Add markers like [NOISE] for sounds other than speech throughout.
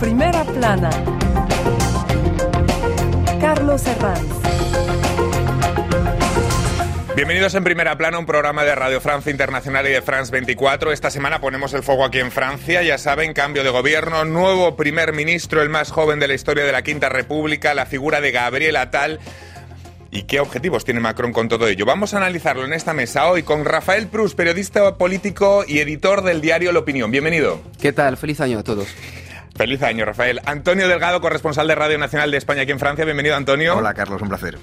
Primera plana. Carlos Herranz. Bienvenidos en Primera Plana, un programa de Radio Francia Internacional y de France 24. Esta semana ponemos el fuego aquí en Francia. Ya saben, cambio de gobierno, nuevo primer ministro, el más joven de la historia de la Quinta República, la figura de Gabriel Attal ¿Y qué objetivos tiene Macron con todo ello? Vamos a analizarlo en esta mesa hoy con Rafael Prus, periodista político y editor del diario La Opinión. Bienvenido. ¿Qué tal? Feliz año a todos. Feliz año, Rafael. Antonio Delgado, corresponsal de Radio Nacional de España aquí en Francia. Bienvenido, Antonio. Hola, Carlos, un placer.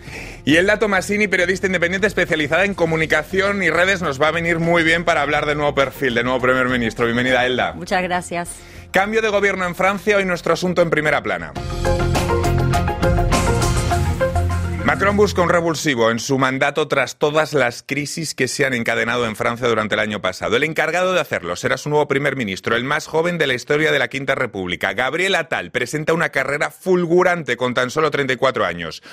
Y Elda Tomasini, periodista independiente especializada en comunicación y redes, nos va a venir muy bien para hablar del nuevo perfil, del nuevo primer ministro. Bienvenida, Elda. Muchas gracias. Cambio de gobierno en Francia, hoy nuestro asunto en primera plana. Macron busca un revulsivo en su mandato tras todas las crisis que se han encadenado en Francia durante el año pasado. El encargado de hacerlo será su nuevo primer ministro, el más joven de la historia de la Quinta República. Gabriel Attal presenta una carrera fulgurante con tan solo 34 años.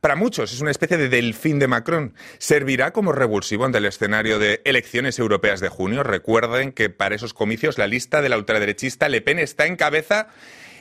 Para muchos es una especie de delfín de Macron. ¿Servirá como revulsivo ante el escenario de elecciones europeas de junio? Recuerden que para esos comicios la lista de la ultraderechista Le Pen está en cabeza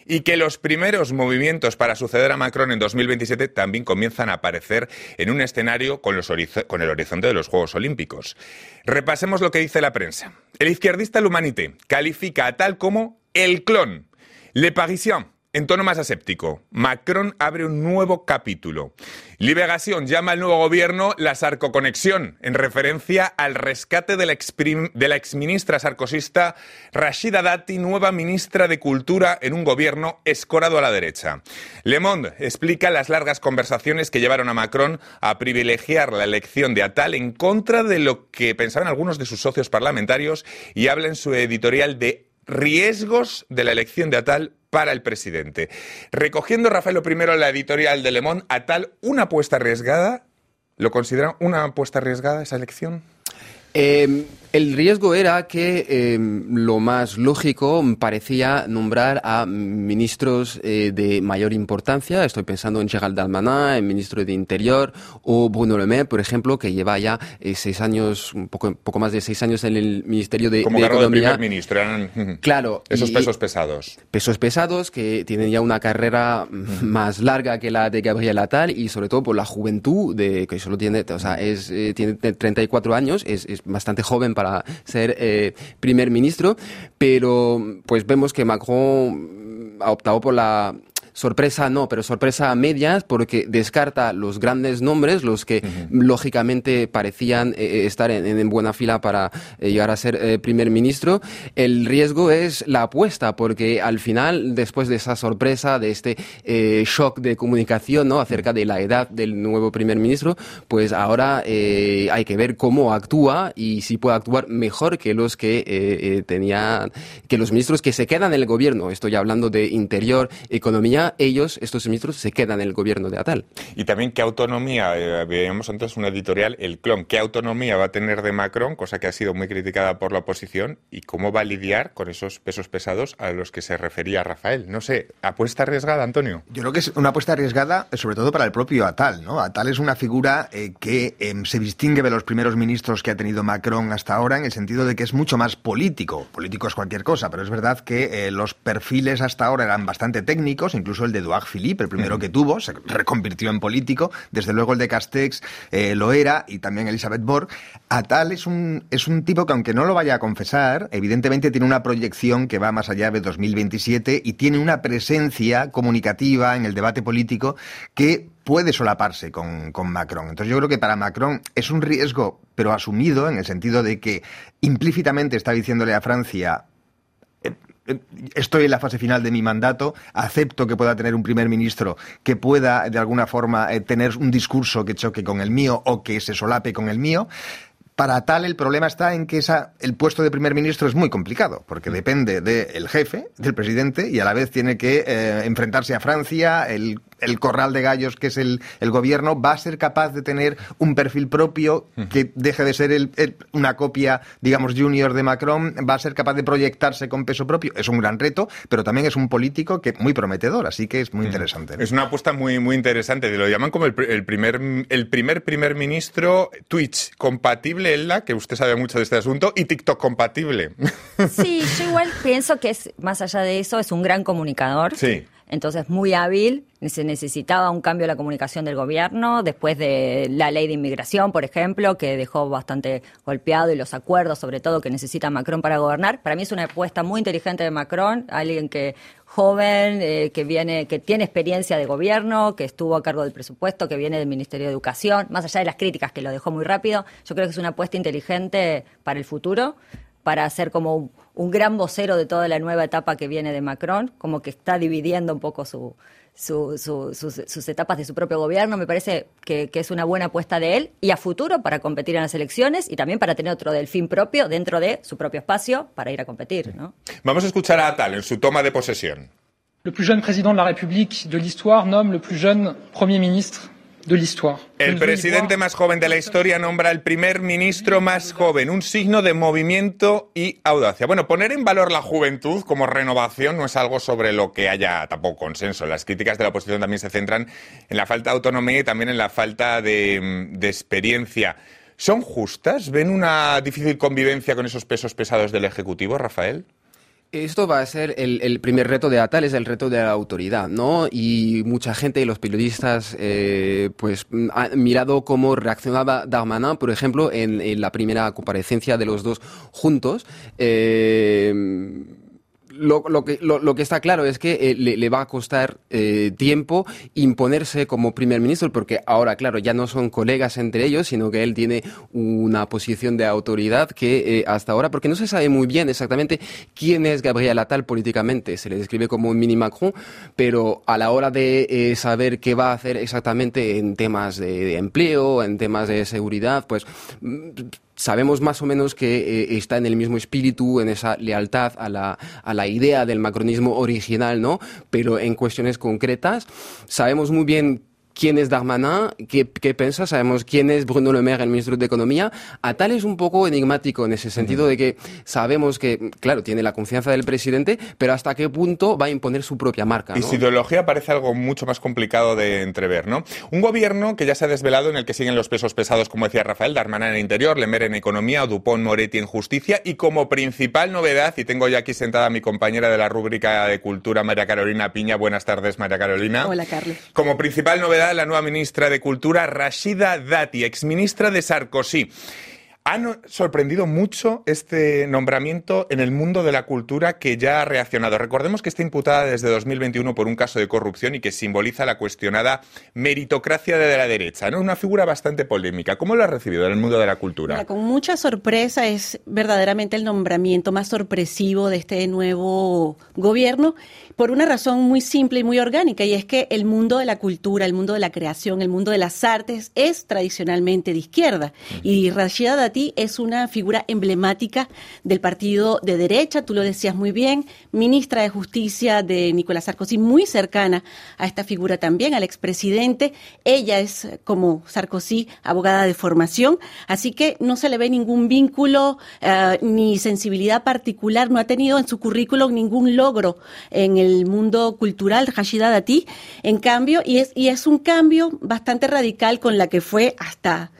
y que los primeros movimientos para suceder a Macron en 2027 también comienzan a aparecer en un escenario con, con el horizonte de los Juegos Olímpicos. Repasemos lo que dice la prensa. El izquierdista L'Humanité califica a tal como el clon, Le Parisien, en tono más aséptico, Macron abre un nuevo capítulo. Liberación llama al nuevo gobierno la sarcoconexión, en referencia al rescate de la, exministra sarcosista Rashida Dati, nueva ministra de Cultura en un gobierno escorado a la derecha. Le Monde explica las largas conversaciones que llevaron a Macron a privilegiar la elección de Atal en contra de lo que pensaban algunos de sus socios parlamentarios y habla en su editorial de riesgos de la elección de Atal para el presidente. Recogiendo Rafael I la editorial de Le Monde, Atal una apuesta arriesgada, ¿lo consideran una apuesta arriesgada esa elección? Eh, el riesgo era que em, lo más lógico parecía nombrar a ministros eh, de mayor importancia. Estoy pensando en Gerald Darmanin, el ministro de Interior, o Bruno Le Maire, por ejemplo, que lleva ya eh, seis años, un poco, poco más de seis años en el Ministerio de, Como de cargo Economía. de primer ministro, eran Claro. esos y- pesos pesados. pesos pesados que tienen ya una carrera [LAUGHS] más larga que la de Gabriel Attal y sobre todo por la juventud de que solo tiene, o sea, es eh, tiene 34 años, es, es bastante joven para ser eh, primer ministro, pero pues vemos que Macron ha optado por la sorpresa no, pero sorpresa a medias porque descarta los grandes nombres, los que lógicamente parecían eh, estar en, en buena fila para eh, llegar a ser eh, primer ministro. El riesgo es la apuesta porque al final, después de esa sorpresa, de este eh, shock de comunicación ¿no? acerca de la edad del nuevo primer ministro, pues ahora eh, hay que ver cómo actúa y si puede actuar mejor que los que eh, eh, tenían, que los ministros que se quedan en el gobierno. Estoy hablando de interior, economía. Ellos, estos ministros, se quedan en el gobierno de Atal. Y también qué autonomía, eh, veíamos antes una editorial, el clon, qué autonomía va a tener de Macron, cosa que ha sido muy criticada por la oposición, y cómo va a lidiar con esos pesos pesados a los que se refería Rafael. No sé, apuesta arriesgada, Antonio. Yo creo que es una apuesta arriesgada, eh, sobre todo para el propio Atal. ¿no? Atal es una figura eh, que em, se distingue de los primeros ministros que ha tenido Macron hasta ahora, en el sentido de que es mucho más político. Político es cualquier cosa, pero es verdad que eh, los perfiles hasta ahora eran bastante técnicos, incluso el de Edouard Philippe, el primero que tuvo, se reconvirtió en político. Desde luego el de Castex eh, lo era, y también Elisabeth Borg. Atal es un, es un tipo que, aunque no lo vaya a confesar, evidentemente tiene una proyección que va más allá de 2027 y tiene una presencia comunicativa en el debate político que puede solaparse con, con Macron. Entonces yo creo que para Macron es un riesgo, pero asumido en el sentido de que implícitamente está diciéndole a Francia Estoy en la fase final de mi mandato, acepto que pueda tener un primer ministro que pueda de alguna forma eh, tener un discurso que choque con el mío o que se solape con el mío. Para tal, el problema está en que esa, el puesto de primer ministro es muy complicado, porque depende del jefe, del presidente, y a la vez tiene que eh, enfrentarse a Francia, el, el corral de gallos que es el, el, gobierno, va a ser capaz de tener un perfil propio que deje de ser el, una copia, digamos, junior de Macron, va a ser capaz de proyectarse con peso propio. Es un gran reto, pero también es un político que muy prometedor, así que es muy interesante. Es una apuesta muy, muy interesante. Lo llaman como el, el primer, el primer primer ministro Twitch compatible, la que usted sabe mucho de este asunto, y TikTok compatible. Sí, yo igual pienso que es, más allá de eso, es un gran comunicador. Sí entonces muy hábil. Se necesitaba un cambio en la comunicación del gobierno después de la ley de inmigración, por ejemplo, que dejó bastante golpeado y los acuerdos, sobre todo, que necesita Macron para gobernar. Para mí es una apuesta muy inteligente de Macron, alguien que joven, eh, que viene, que tiene experiencia de gobierno, que estuvo a cargo del presupuesto, que viene del Ministerio de Educación, más allá de las críticas que lo dejó muy rápido. Yo creo que es una apuesta inteligente para el futuro para ser como un, gran vocero de toda la nueva etapa que viene de Macron, como que está dividiendo un poco su, sus, etapas de su propio gobierno. Me parece que, es una buena apuesta de él y a futuro para competir en las elecciones y también para tener otro delfín propio dentro de su propio espacio para ir a competir. ¿no? Vamos a escuchar a Atal en su toma de posesión. Le plus jeune président de la République de l'histoire nomme le plus jeune Premier ministre el presidente más joven de la historia nombra al primer ministro más joven, un signo de movimiento y audacia. Bueno, poner en valor la juventud como renovación no es algo sobre lo que haya tampoco consenso. Las críticas de la oposición también se centran en la falta de autonomía y también en la falta de, de experiencia. ¿Son justas? ¿Ven una difícil convivencia con esos pesos pesados del Ejecutivo, Rafael? Esto va a ser el, primer reto de Atal, es el reto de la autoridad, ¿no? Y mucha gente y los periodistas, eh, pues, han mirado cómo reaccionaba Darmanin, por ejemplo, en, la primera comparecencia de los dos juntos. Eh, lo, lo, que, lo, que está claro es que eh, le, va a costar eh, tiempo imponerse como primer ministro, porque ahora, claro, ya no son colegas entre ellos, sino que él tiene una posición de autoridad que eh, hasta ahora, porque no se sabe muy bien exactamente quién es Gabriel Attal políticamente, se le describe como un mini Macron, pero a la hora de saber qué va a hacer exactamente en temas de empleo, en temas de seguridad, pues sabemos más o menos que eh, está en el mismo espíritu, en esa lealtad a la, a la idea del macronismo original, ¿no? Pero en cuestiones concretas sabemos muy bien quién es Darmanin, qué, qué piensa, sabemos quién es Bruno Le Maire, el ministro de Economía. A tal es un poco enigmático en ese sentido de que sabemos que, claro, tiene la confianza del presidente, pero hasta qué punto va a imponer su propia marca. Y su ideología parece algo mucho más complicado de entrever, ¿no? Un gobierno que ya se ha desvelado en el que siguen los pesos pesados, como decía Rafael, Darmanin en Interior, Le Maire en Economía, Dupont Moretti en Justicia y como principal novedad, y tengo ya aquí sentada a mi compañera de la rúbrica de Cultura, María Carolina Piña. Buenas tardes, María Carolina. Hola, Carlos. Como principal novedad, la nueva ministra de Cultura, Rashida Dati, exministra de Sarkozy. Ha sorprendido mucho este nombramiento en el mundo de la cultura que ya ha reaccionado. Recordemos que está imputada desde 2021 por un caso de corrupción y que simboliza la cuestionada meritocracia de la derecha. ¿no? Una figura bastante polémica. ¿Cómo lo ha recibido en el mundo de la cultura? con mucha sorpresa es verdaderamente el nombramiento más sorpresivo de este nuevo gobierno por una razón muy simple y muy orgánica y es que el mundo de la cultura, el mundo de la creación, el mundo de las artes es tradicionalmente de izquierda y Rashida Es una figura emblemática del partido de derecha, tú lo decías muy bien, ministra de Justicia de Nicolás Sarkozy, muy cercana a esta figura también, al expresidente. Ella es, como Sarkozy, abogada de formación, así que no se le ve ningún vínculo eh, ni sensibilidad particular, no ha tenido en su currículum ningún logro en el mundo cultural, Rashida Dati. En cambio, y es, y es un cambio bastante radical con la que fue hasta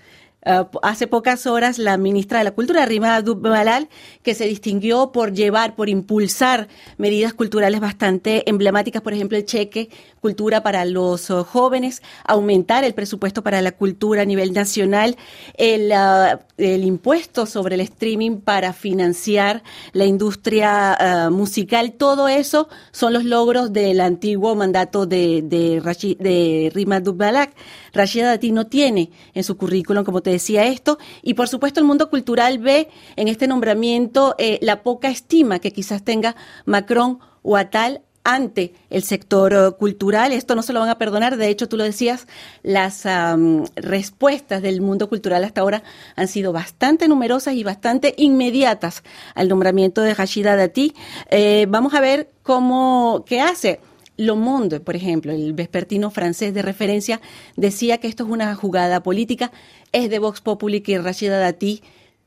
eh, hace pocas horas la ministra de la Cultura, Rima Dubbalal, que se distinguió por llevar, por impulsar medidas culturales bastante emblemáticas, por ejemplo, el cheque cultura para los eh, jóvenes, aumentar el presupuesto para la cultura a nivel nacional, el, eh, impuesto sobre el streaming para financiar la industria musical, todo eso son los logros del antiguo mandato de, Rima Dubbalal. Rashida Dati no tiene en su currículum, como te decía esto, y por supuesto el mundo cultural ve en este nombramiento eh, la poca estima que quizás tenga Macron o Atal ante el sector eh, cultural. Esto no se lo van a perdonar. De hecho, tú lo decías, las respuestas del mundo cultural hasta ahora han sido bastante numerosas y bastante inmediatas al nombramiento de Rashida Dati. Eh, vamos a ver cómo, qué hace Le Monde, por ejemplo, el vespertino francés de referencia, decía que esto es una jugada política, es de Vox Populi que Rashida Dati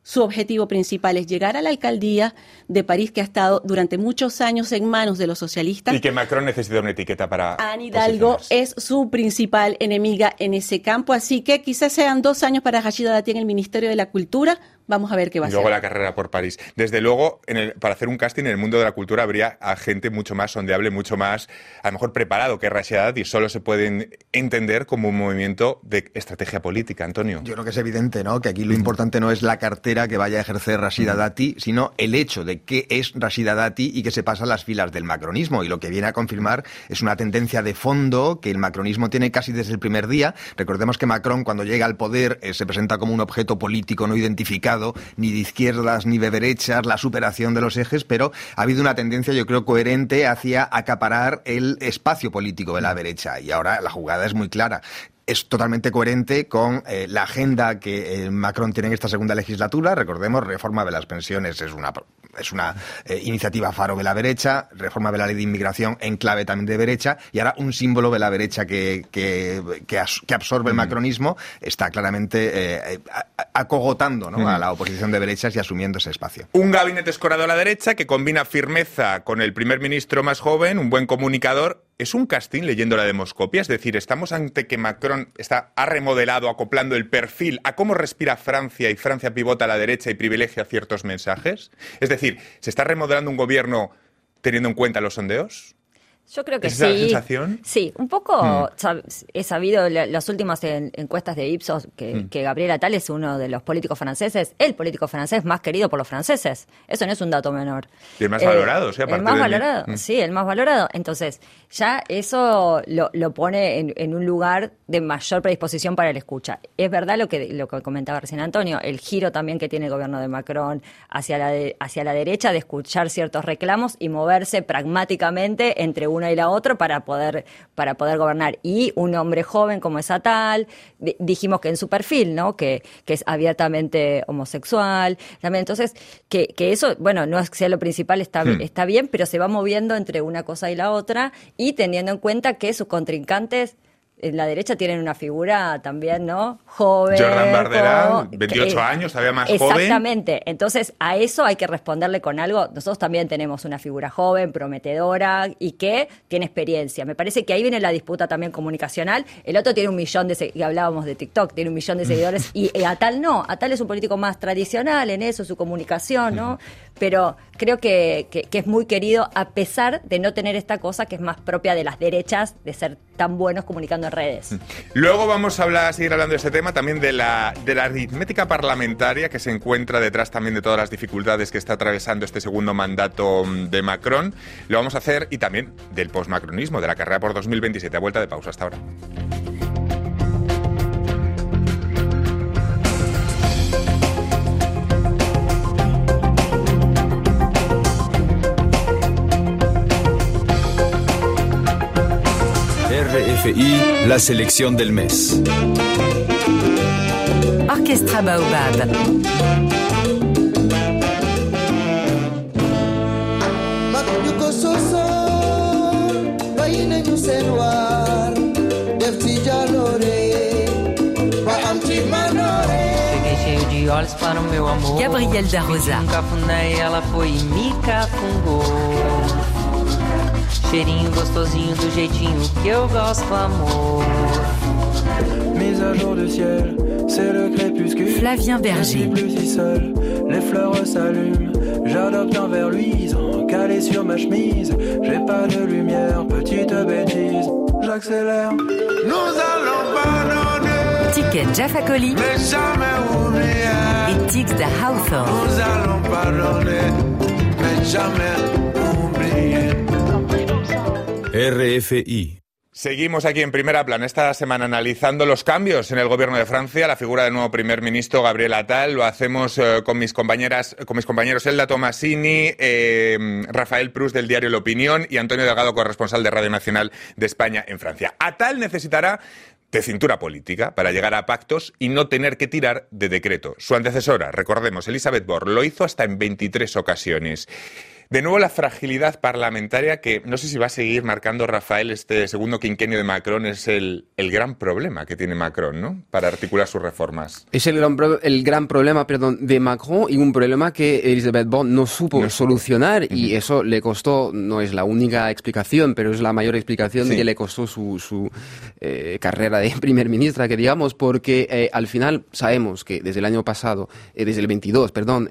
su objetivo principal es llegar a la alcaldía de París, que ha estado durante muchos años en manos de los socialistas. Y que Macron necesita una etiqueta para. Anne Hidalgo es su principal enemiga en ese campo, así que quizás sean dos años para Rashida Dati en el Ministerio de la Cultura, Vamos a ver qué va a ser. Luego la carrera por París. Desde luego, para hacer un casting en el mundo de la cultura habría a gente mucho más sondeable, mucho más, a lo mejor preparado que Rashida y solo se pueden entender como un movimiento de estrategia política, Antonio. Yo creo que es evidente, ¿no? Que aquí lo importante no es la cartera que vaya a ejercer Rashida Dati, sino el hecho de que es Rashida Dati y que se pasa a las filas del macronismo. Y lo que viene a confirmar es una tendencia de fondo que el macronismo tiene casi desde el primer día. Recordemos que Macron, cuando llega al poder, eh, se presenta como un objeto político no identificado ni de izquierdas ni de derechas, la superación de los ejes, pero ha habido una tendencia, yo creo, coherente hacia acaparar el espacio político de la derecha. Y ahora la jugada es muy clara es totalmente coherente con eh, la agenda que eh, Macron tiene en esta segunda legislatura. Recordemos, reforma de las pensiones es una es una eh, iniciativa faro de la derecha, reforma de la ley de inmigración en clave también de derecha, y ahora un símbolo de la derecha que, que, que, absorbe el macronismo está claramente acogotando ¿no? a la oposición de derechas y asumiendo ese espacio. Un gabinete escorado a la derecha que combina firmeza con el primer ministro más joven, un buen comunicador ¿Es un casting leyendo la demoscopia? Es decir, ¿estamos ante que Macron está, ha remodelado, acoplando el perfil a cómo respira Francia y Francia pivota a la derecha y privilegia ciertos mensajes? Es decir, ¿se está remodelando un gobierno teniendo en cuenta los sondeos? Yo creo que ¿Es sí. sensación? Sí, un poco mm. he sabido las últimas encuestas de Ipsos que, mm. que Gabriel Attal es uno de los políticos franceses, el político francés más querido por los franceses. Eso no es un dato menor. Y el más valorado, sí, El más valorado, mm. sí, el más valorado. Entonces, ya eso lo, lo pone en, en, un lugar de mayor predisposición para la escucha. Es verdad lo que, lo que comentaba recién Antonio, el giro también que tiene el gobierno de Macron hacia la, hacia la derecha de escuchar ciertos reclamos y moverse pragmáticamente entre una y la otra para poder, para poder gobernar. Y un hombre joven como esa tal, dijimos que en su perfil, ¿no? Que, que es abiertamente homosexual. También, entonces, que, que eso, bueno, no es que sea lo principal, está, hmm. está bien, pero se va moviendo entre una cosa y la otra y teniendo en cuenta que sus contrincantes en la derecha tienen una figura también, ¿no? Joven. Jordan Bardella, 28 años, todavía más joven. Exactamente. Entonces, a eso hay que responderle con algo. Nosotros también tenemos una figura joven, prometedora y que tiene experiencia. Me parece que ahí viene la disputa también comunicacional. El otro tiene un millón de y hablábamos de TikTok, tiene un millón de seguidores [LAUGHS] y, y a tal no. A tal es un político más tradicional en eso, su comunicación, ¿no? pero creo que, es muy querido a pesar de no tener esta cosa que es más propia de las derechas, de ser tan buenos comunicando en redes. Mm. Luego vamos a hablar, seguir hablando de este tema, también de la, de la aritmética parlamentaria que se encuentra detrás también de todas las dificultades que está atravesando este segundo mandato mm, de Macron. Lo vamos a hacer y también del postmacronismo, de la carrera por 2027. A vuelta de pausa hasta ahora. RFI, la selección del mes. Orchestra Baobab. olhos para o meu amor. Gabriel da Rosa. Cheirinho gostosinho do jeitinho que eu gosto, amor. Mise à jour du ciel, c'est le crépuscule. Flavien Berger. plus si seul, les fleurs s'allument. J'adopte un verre luisant, calé sur ma chemise. J'ai pas de lumière, petite bêtise. J'accélère. Nous allons pardonner. Ticket Jaffa Coli. Mais jamais oublier. Et Tix de Hawthorne. Nous allons pardonner. Mais jamais oublier. RFI. Seguimos aquí en primera plana esta semana analizando los cambios en el gobierno de Francia, la figura del nuevo primer ministro Gabriel Attal. Lo hacemos eh, con mis compañeras, con mis compañeros Elda Tomasini, eh, Rafael Prus del diario La Opinión y Antonio Delgado, corresponsal de Radio Nacional de España en Francia. Attal necesitará de cintura política para llegar a pactos y no tener que tirar de decreto. Su antecesora, recordemos, Elizabeth Borr, lo hizo hasta en 23 ocasiones. De nuevo la fragilidad parlamentaria que no sé si va a seguir marcando Rafael este segundo quinquenio de Macron es el, el gran problema que tiene Macron, ¿no? Para articular sus reformas. Es el gran, pro- el gran problema perdón, de Macron y un problema que Elizabeth Bond no supo No supo. solucionar y eso le costó, no es la única explicación, pero es la mayor explicación Sí. que le costó su, su eh, carrera de [LAUGHS] primer ministra, que digamos, porque eh, al final sabemos que desde el año pasado, eh, desde el 22, perdón,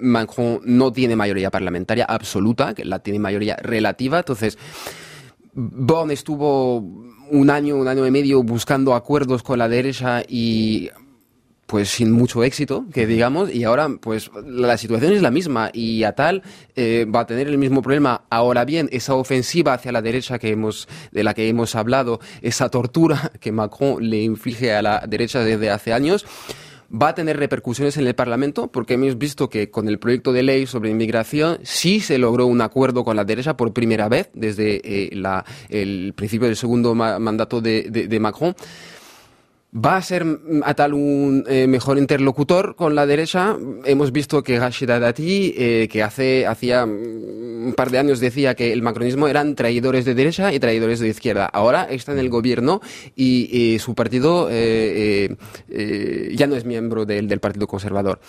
Macron no tiene mayoría parlamentaria absoluta, que la tiene mayoría relativa, entonces Bon estuvo un año, un año y medio buscando acuerdos con la derecha y pues sin mucho éxito, que digamos, y ahora pues la situación es la misma y Atal eh, va a tener el mismo problema. Ahora bien, esa ofensiva hacia la derecha que hemos, de la que hemos hablado, esa tortura que Macron le inflige a la derecha desde hace años, va a tener repercusiones en el Parlamento porque hemos visto que con el proyecto de ley sobre inmigración sí se logró un acuerdo con la derecha por primera vez desde eh, el principio del segundo ma- mandato de- de Macron. Va a ser mm, a tal un eh, mejor interlocutor con la derecha. Hemos visto que Rashida Dati, eh, que hace hacía mm, un par de años decía que el macronismo eran traidores de derecha y traidores de izquierda. Ahora está en el gobierno y, eh, su partido eh, eh, ya no es miembro del, del Partido Conservador.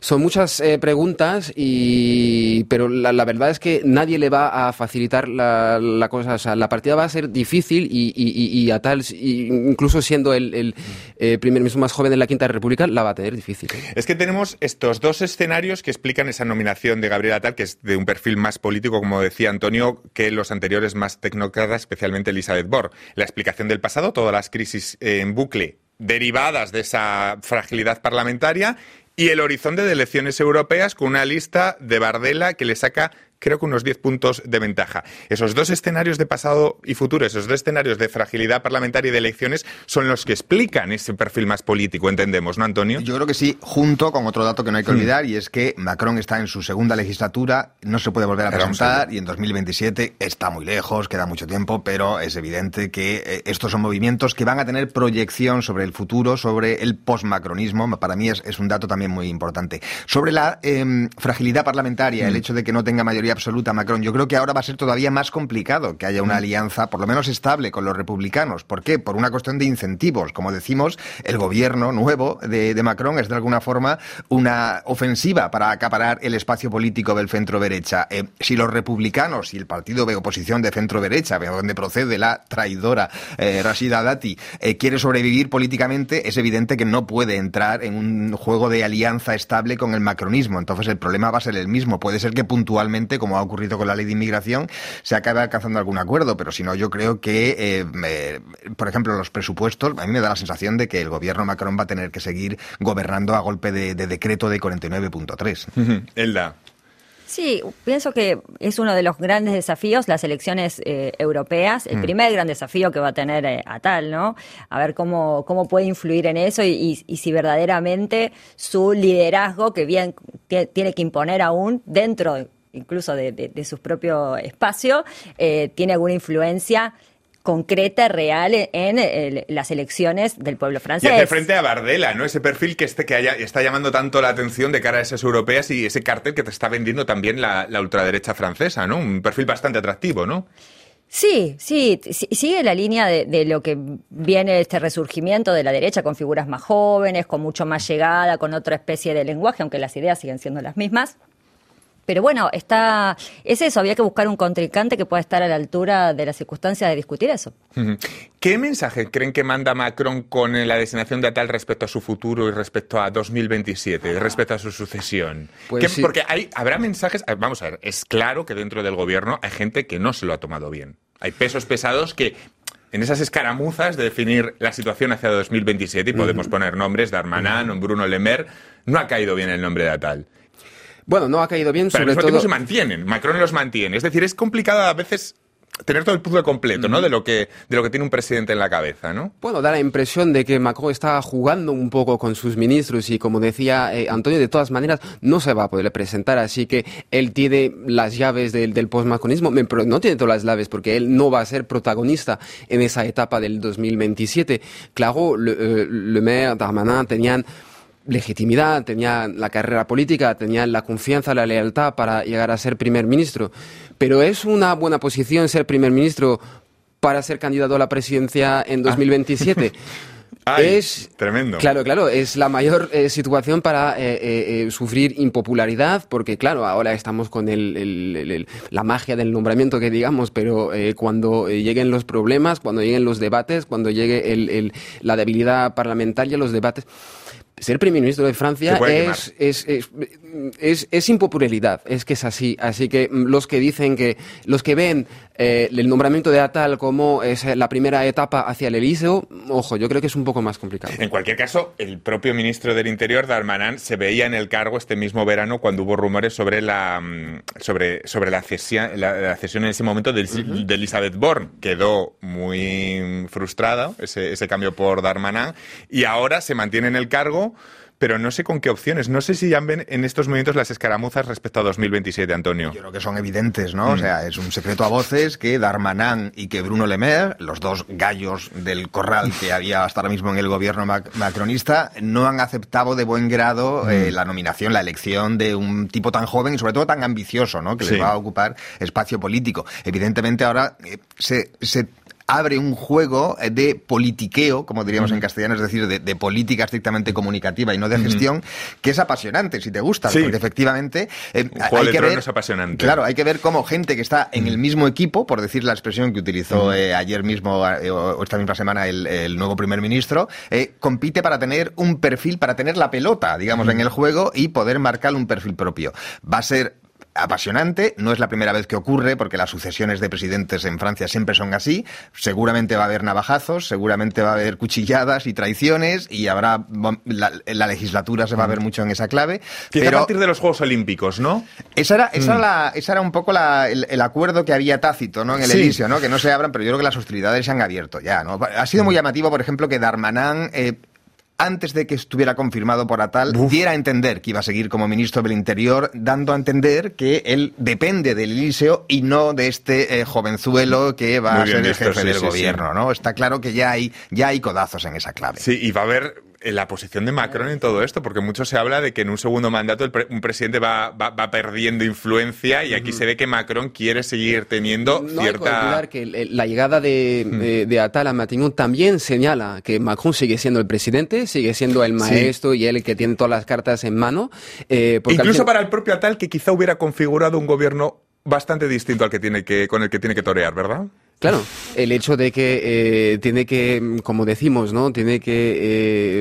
Son muchas eh, preguntas, y, pero la, verdad es que nadie le va a facilitar la, cosa. O sea, la partida va a ser difícil y, y- y- a tal, incluso siendo el, eh, primer ministro más joven de la Quinta República, la va a tener difícil. Es que tenemos estos dos escenarios que explican esa nominación de Gabriel Attal, que es de un perfil más político, como decía Antonio, que los anteriores más tecnócratas, especialmente Elizabeth Borg. La explicación del pasado, todas las crisis eh, en bucle derivadas de esa fragilidad parlamentaria y el horizonte de elecciones europeas con una lista de Bardella que le saca creo que unos 10 puntos de ventaja. Esos dos escenarios de pasado y futuro, esos dos escenarios de fragilidad parlamentaria y de elecciones son los que explican ese perfil más político, entendemos, ¿no, Antonio? Yo creo que sí, junto con otro dato que no hay que olvidar, y es que Macron está en su segunda legislatura, no se puede volver a presentar, y en 2027 está muy lejos, queda mucho tiempo, pero es evidente que eh, estos son movimientos que van a tener proyección sobre el futuro, sobre el postmacronismo. Para mí es, es un dato también muy importante. Sobre la eh, fragilidad parlamentaria, el hecho de que no tenga mayoría absoluta Macron, yo creo que ahora va a ser todavía más complicado que haya una alianza, por lo menos estable, con los republicanos. ¿Por qué? Por una cuestión de incentivos. Como decimos, el gobierno nuevo de, de Macron es de alguna forma una ofensiva para acaparar el espacio político del centro-derecha. Eh, si los republicanos y el partido de oposición de centro-derecha, de donde procede la traidora eh, Rashida Dati, eh, quiere sobrevivir políticamente, es evidente que no puede entrar en un juego de alianza estable con el macronismo. Entonces el problema va a ser el mismo. Puede ser que puntualmente, como ha ocurrido con la ley de inmigración, se acabe alcanzando algún acuerdo, pero si no, yo creo que, eh, por ejemplo, los presupuestos, a mí me da la sensación de que el gobierno Macron va a tener que seguir gobernando a golpe de, de decreto de 49.3. Elda. Sí, pienso que es uno de los grandes desafíos, las elecciones eh, europeas, el Mm. primer gran desafío que va a tener eh, Atal, ¿no? A ver cómo, cómo puede influir en eso y, y- y si verdaderamente su liderazgo, que bien tie- tiene que imponer aún dentro incluso de, de- de su propio espacio, eh, tiene alguna influencia concreta, real en eh, las elecciones del pueblo Y francés. hace frente a Bardella, ¿no? Ese perfil que este que haya- está llamando tanto la atención de cara a esas europeas y ese cartel que te está vendiendo también la, la ultraderecha francesa, ¿no? Un perfil bastante atractivo, ¿no? Sí, sí, sí, sigue la línea de, de lo que viene este resurgimiento de la derecha con figuras más jóvenes, con mucho más llegada, con otra especie de lenguaje, aunque las ideas siguen siendo las mismas. Pero bueno, está, es eso, había que buscar un contrincante que pueda estar a la altura de las circunstancias de discutir eso. ¿Qué mensaje creen que manda Macron con la designación de Atal respecto a su futuro y respecto a 2027, respecto a su sucesión? Pues ¿Qué- sí. Porque hay, habrá mensajes, vamos a ver, es claro que dentro del gobierno hay gente que no se lo ha tomado bien. Hay pesos pesados que en esas escaramuzas de definir la situación hacia 2027, y podemos poner nombres, Darmanin o Bruno Le Maire, no ha caído bien el nombre de Atal. Bueno, no ha caído bien, Pero al sobre tiempo todo... se mantienen, Macron los mantiene. Es decir, es complicado a veces tener todo el puzzle completo, ¿no? De lo que de lo que tiene un presidente en la cabeza, ¿no? Bueno, da la impresión de que Macron está jugando un poco con sus ministros y como decía eh, Antonio, de todas maneras no se va a poder presentar, así que él tiene las llaves del, del postmacronismo, pero no tiene todas las llaves porque él no va a ser protagonista en esa etapa del 2027. Claro, Le, eh, Le Maire, Darmanin tenían legitimidad, tenía la carrera política, tenía la confianza, la lealtad para llegar a ser primer ministro. Pero es una buena posición ser primer ministro para ser candidato a la presidencia en 2027. [LAUGHS] Ay, es tremendo. Claro, claro, es la mayor eh, situación para eh, eh, sufrir impopularidad, porque claro, ahora estamos con el, el- la magia del nombramiento que digamos, pero cuando lleguen los problemas, cuando lleguen los debates, cuando llegue la debilidad parlamentaria, los debates. Ser primer ministro de Francia es, es, es, es- es impopularidad, es que es así. Así que los que dicen que, los que ven eh, el nombramiento de Atal como es eh, la primera etapa hacia el Elíseo, ojo, yo creo que es un poco más complicado. En cualquier caso, el propio ministro del Interior, Darmanin, se veía en el cargo este mismo verano cuando hubo rumores sobre la mm, sobre, sobre la, cesión, la, la cesión en ese momento de, de Elizabeth Born. Quedó muy frustrada ese, ese cambio por Darmanin y ahora se mantiene en el cargo. Pero no sé con qué opciones. No sé si ya ven en estos momentos las escaramuzas respecto a 2027, Antonio. Yo creo que son evidentes, ¿no? O sea, es un secreto a voces que Darmanin y que Bruno Le Maire, los dos gallos del corral que [LAUGHS] había hasta ahora mismo en el gobierno mac- macronista, no han aceptado de buen grado eh, la nominación, la elección de un tipo tan joven y sobre todo tan ambicioso, ¿no? Que Sí. le va a ocupar espacio político. Evidentemente ahora eh, se, se abre un juego eh, de politiqueo, como diríamos en castellano, es decir, de, de política estrictamente comunicativa y no de gestión, que es apasionante, si te gusta, Sí. porque efectivamente eh, hay de que ver, apasionante. Claro, hay que ver cómo gente que está en el mismo equipo, por decir la expresión que utilizó eh, ayer mismo eh, o esta misma semana el, el nuevo primer ministro, compite para tener un perfil, para tener la pelota, digamos, en el juego y poder marcar un perfil propio. Va a ser apasionante, no es la primera vez que ocurre porque las sucesiones de presidentes en Francia siempre son así, seguramente va a haber navajazos, seguramente va a haber cuchilladas y traiciones y habrá la, la legislatura se va a ver mucho en esa clave, Quizá pero a partir de los Juegos Olímpicos, ¿no? esa era, esa Mm. la- esa era un poco la- el, el acuerdo que había tácito, ¿no? En el Sí. ¿no? Que no se abran, pero yo creo que las hostilidades se han abierto ya, ¿no? Ha sido Mm. muy llamativo, por ejemplo, que Darmanin, eh, antes de que estuviera confirmado por Atal, diera a entender que iba a seguir como ministro del Interior, dando a entender que él depende del Elíseo y no de este eh, jovenzuelo que va Muy a ser el visto, jefe sí, del sí, sí. gobierno, ¿no? Está claro que ya hay, ya hay codazos en esa clave. Sí, y va a haber la posición de Macron en todo esto, porque mucho se habla de que en un segundo mandato el pre- un presidente va, va, va perdiendo influencia y aquí se ve que Macron quiere seguir teniendo No hay que cierta... olvidar que la llegada de, de, de Attal a Matignon también señala que Macron sigue siendo el presidente, sigue siendo el maestro y él el que tiene todas las cartas en mano. eh, al Incluso para el propio Atal, que quizá hubiera configurado un gobierno bastante distinto al que tiene que, con el que tiene que torear, ¿verdad? Claro, el hecho de que eh, tiene que, mm, como decimos, ¿no? Tiene que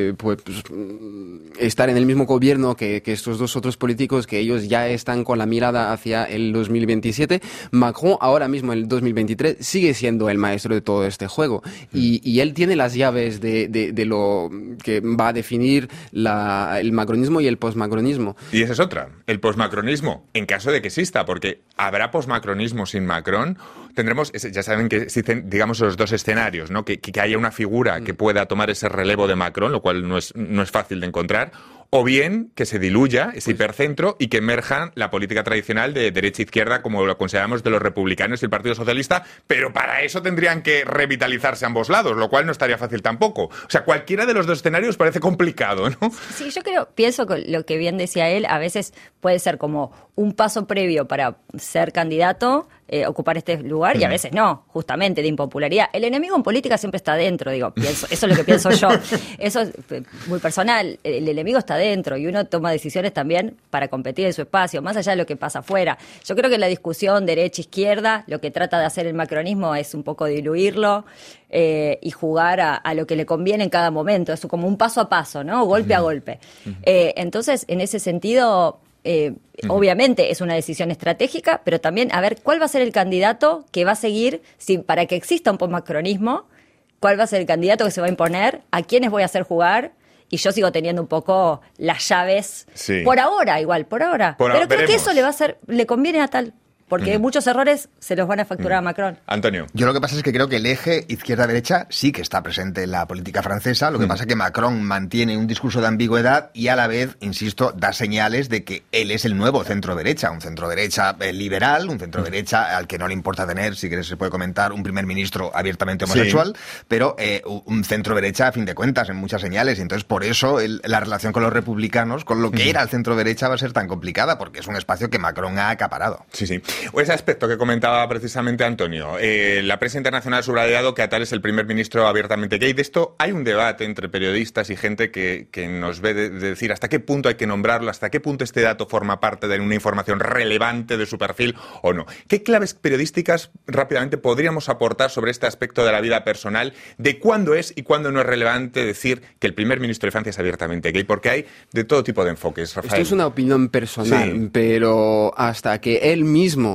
eh, pues, mm, estar en el mismo gobierno que, que estos dos otros políticos, que ellos ya están con la mirada hacia el 2027. Macron, ahora mismo, en el 2023, sigue siendo el maestro de todo este juego. Y, y él tiene las llaves de, de- de lo que va a definir la- el macronismo y el postmacronismo. Y esa es otra, el posmacronismo, en caso de que exista, porque habrá posmacronismo sin Macron. Tendremos, ya saben que existen, digamos, los dos escenarios, ¿no? Que, que- que haya una figura que pueda tomar ese relevo de Macron, lo cual no es, no es fácil de encontrar, o bien que se diluya ese hipercentro y que emerja la política tradicional de derecha-izquierda, como lo consideramos de los republicanos y el Partido Socialista, pero para eso tendrían que revitalizarse ambos lados, lo cual no estaría fácil tampoco. O sea, cualquiera de los dos escenarios parece complicado, ¿no? Sí, yo creo, pienso que lo que bien decía él, a veces puede ser como un paso previo para ser candidato, eh, ocupar este lugar, y a veces no, justamente de impopularidad. El enemigo en política siempre está dentro, digo, pienso, eso es lo que pienso yo. [LAUGHS] Eso es eh, muy personal. El enemigo está dentro y uno toma decisiones también para competir en su espacio, más allá de lo que pasa afuera. Yo creo que la discusión derecha-izquierda, lo que trata de hacer el macronismo es un poco diluirlo eh, y jugar a, a lo que le conviene en cada momento. Es como un paso a paso, ¿no? Golpe a golpe. Eh, entonces, en ese sentido, eh, obviamente es una decisión estratégica, pero también a ver cuál va a ser el candidato que va a seguir si, para que exista un postmacronismo, cuál va a ser el candidato que se va a imponer, a quiénes voy a hacer jugar. Y yo sigo teniendo un poco las llaves. Sí. Por ahora, igual, por ahora. Por pero creo que eso le va a hacer, le conviene a tal. Porque Mm. muchos errores se los van a facturar a Macron. Antonio. Yo lo que pasa es que creo que el eje izquierda-derecha sí que está presente en la política francesa. Lo que Mm. pasa es que Macron mantiene un discurso de ambigüedad y a la vez, insisto, da señales de que él es el nuevo centro-derecha. Un centro-derecha eh, liberal, un centro-derecha al que no le importa tener, si quieres se puede comentar, un primer ministro abiertamente Sí. homosexual, pero eh, un centro-derecha a fin de cuentas en muchas señales. Y entonces por eso el- la relación con los republicanos, con lo que era el centro-derecha, va a ser tan complicada porque es un espacio que Macron ha acaparado. Sí, sí. O ese aspecto que comentaba precisamente Antonio. Eh, la prensa internacional ha subrayado que Atal es el primer ministro abiertamente gay. De esto hay un debate entre periodistas y gente que, que nos ve de, de decir hasta qué punto hay que nombrarlo, hasta qué punto este dato forma parte de una información relevante de su perfil o no. ¿Qué claves periodísticas rápidamente podríamos aportar sobre este aspecto de la vida personal, de cuándo es y cuándo no es relevante decir que el primer ministro de Francia es abiertamente gay? Porque hay de todo tipo de enfoques, Rafael. Esto es una opinión personal, Sí. pero hasta que él mismo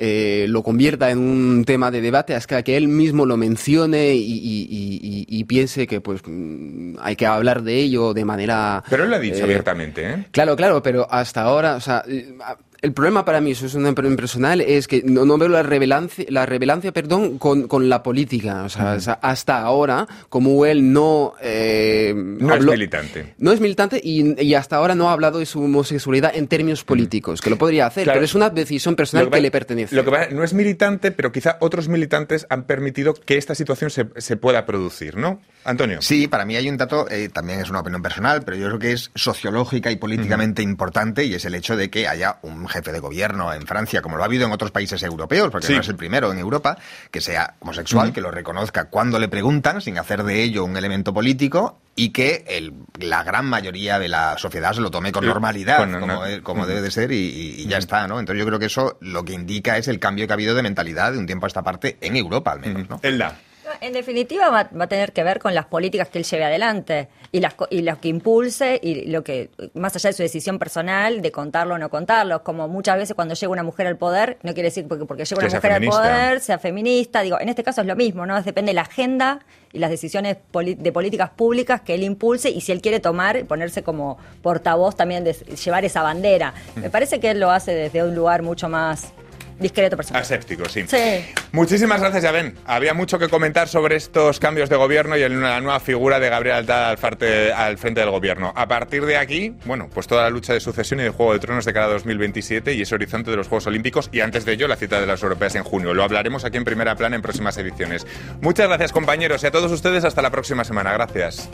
eh, lo convierta en un tema de debate, hasta que él mismo lo mencione y, y- y- y- y piense que pues mm, hay que hablar de ello de manera... Pero él lo ha dicho eh, abiertamente, ¿eh? Claro, claro, pero hasta ahora, o sea, eh, el problema para mí, eso es una opinión personal, es que no, no veo la revelancia, la revelancia, perdón, con, con la política. O sea, o sea, hasta ahora, como él no... eh, No es militante. no es militante y, y hasta ahora no ha hablado de su homosexualidad en términos políticos, que lo podría hacer, Claro. pero es una decisión personal Lo que, va- le pertenece. Lo que va- no es militante, pero quizá otros militantes han permitido que esta situación se, se pueda producir, ¿no? Antonio. Sí, para mí hay un dato, eh, también es una opinión personal, pero yo creo que es sociológica y políticamente importante y es el hecho de que haya un jefe de gobierno en Francia, como lo ha habido en otros países europeos, porque Sí. no es el primero en Europa, que sea homosexual, que lo reconozca cuando le preguntan, sin hacer de ello un elemento político y que el- la gran mayoría de la sociedad se lo tome con normalidad, como, no- debe de ser y, y- y ya está, ¿no? Entonces yo creo que eso lo que indica es el cambio que ha habido de mentalidad de un tiempo a esta parte en Europa, al menos, ¿no? Elda. En definitiva va, va a tener que ver con las políticas que él lleve adelante y las y lo que impulse y lo que más allá de su decisión personal de contarlo o no contarlo, como muchas veces cuando llega una mujer al poder no quiere decir porque porque llega una mujer feminista. al poder sea feminista, digo, en este caso es lo mismo, ¿no? Depende de la agenda y las decisiones de políticas públicas que él impulse y si él quiere tomar ponerse como portavoz también de llevar esa bandera. Me parece que él lo hace desde un lugar mucho más discreto personal. Aséptico, sí. Sí. Muchísimas gracias, ya ven. Había mucho que comentar sobre estos cambios de gobierno y en la nueva figura de Gabriel Altal al, frente- al frente del gobierno. A partir de aquí, bueno, pues toda la lucha de sucesión y de Juego de Tronos de cara a 2027 y ese horizonte de los Juegos Olímpicos y antes de ello la cita de las europeas en junio. Lo hablaremos aquí en primera plana en próximas ediciones. Muchas gracias, compañeros, y a todos ustedes hasta la próxima semana. Gracias.